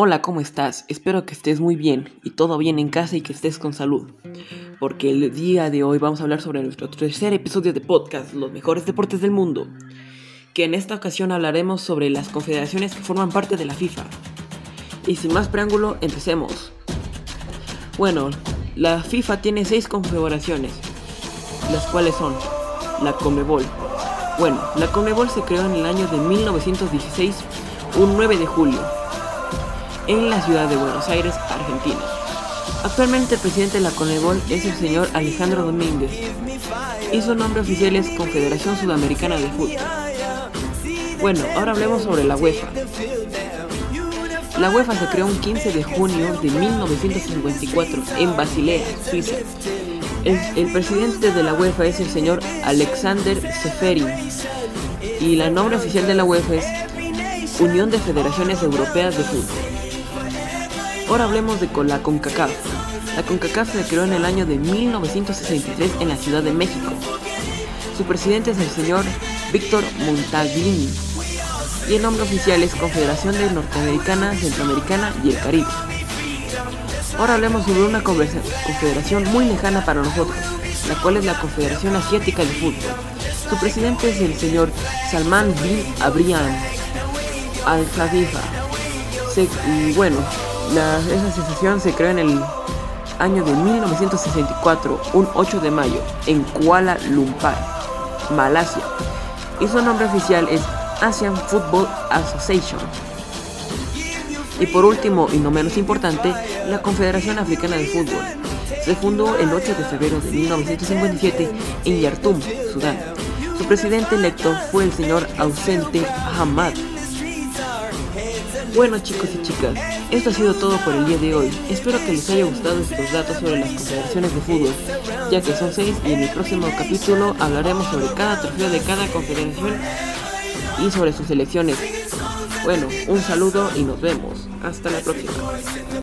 Hola, ¿cómo estás? Espero que estés muy bien y todo bien en casa y que estés con salud. Porque el día de hoy vamos a hablar sobre nuestro tercer episodio de podcast, Los mejores deportes del mundo. Que en esta ocasión hablaremos sobre las confederaciones que forman parte de la FIFA. Y sin más preámbulo, empecemos. Bueno, la FIFA tiene seis confederaciones, las cuales son la Comebol. Bueno, la Comebol se creó en el año de 1916, un 9 de julio, en la ciudad de Buenos Aires, Argentina. Actualmente el presidente de la Conebol es el señor Alejandro Domínguez y su nombre oficial es Confederación Sudamericana de Fútbol. Bueno, ahora hablemos sobre la UEFA. La UEFA se creó un 15 de junio de 1954 en Basilea, Suiza. El, presidente de la UEFA es el señor Alexander Seferin y la nombre oficial de la UEFA es Unión de Federaciones Europeas de Fútbol. Ahora hablemos de la CONCACAF. La CONCACAF se creó en el año de 1963 en la Ciudad de México. Su presidente es el señor Víctor Montaglini y el nombre oficial es Confederación de Norteamericana, Centroamericana y el Caribe. Ahora hablemos sobre una confederación muy lejana para nosotros, la cual es la Confederación Asiática de Fútbol. Su presidente es el señor Salman bin Abrian Al-Khalifa. Bueno, la, esa asociación se creó en el año de 1964, un 8 de mayo, en Kuala Lumpur, Malasia. Y su nombre oficial es Asian Football Association. Y por último, y no menos importante, la Confederación Africana de Fútbol. Se fundó el 8 de febrero de 1957 en Yartum, Sudán. Su presidente electo fue el señor ausente Hamad bueno chicos y chicas, esto ha sido todo por el día de hoy. Espero que les haya gustado estos datos sobre las confederaciones de fútbol, ya que son seis y en el próximo capítulo hablaremos sobre cada trofeo de cada confederación y sobre sus selecciones. Bueno, un saludo y nos vemos. Hasta la próxima.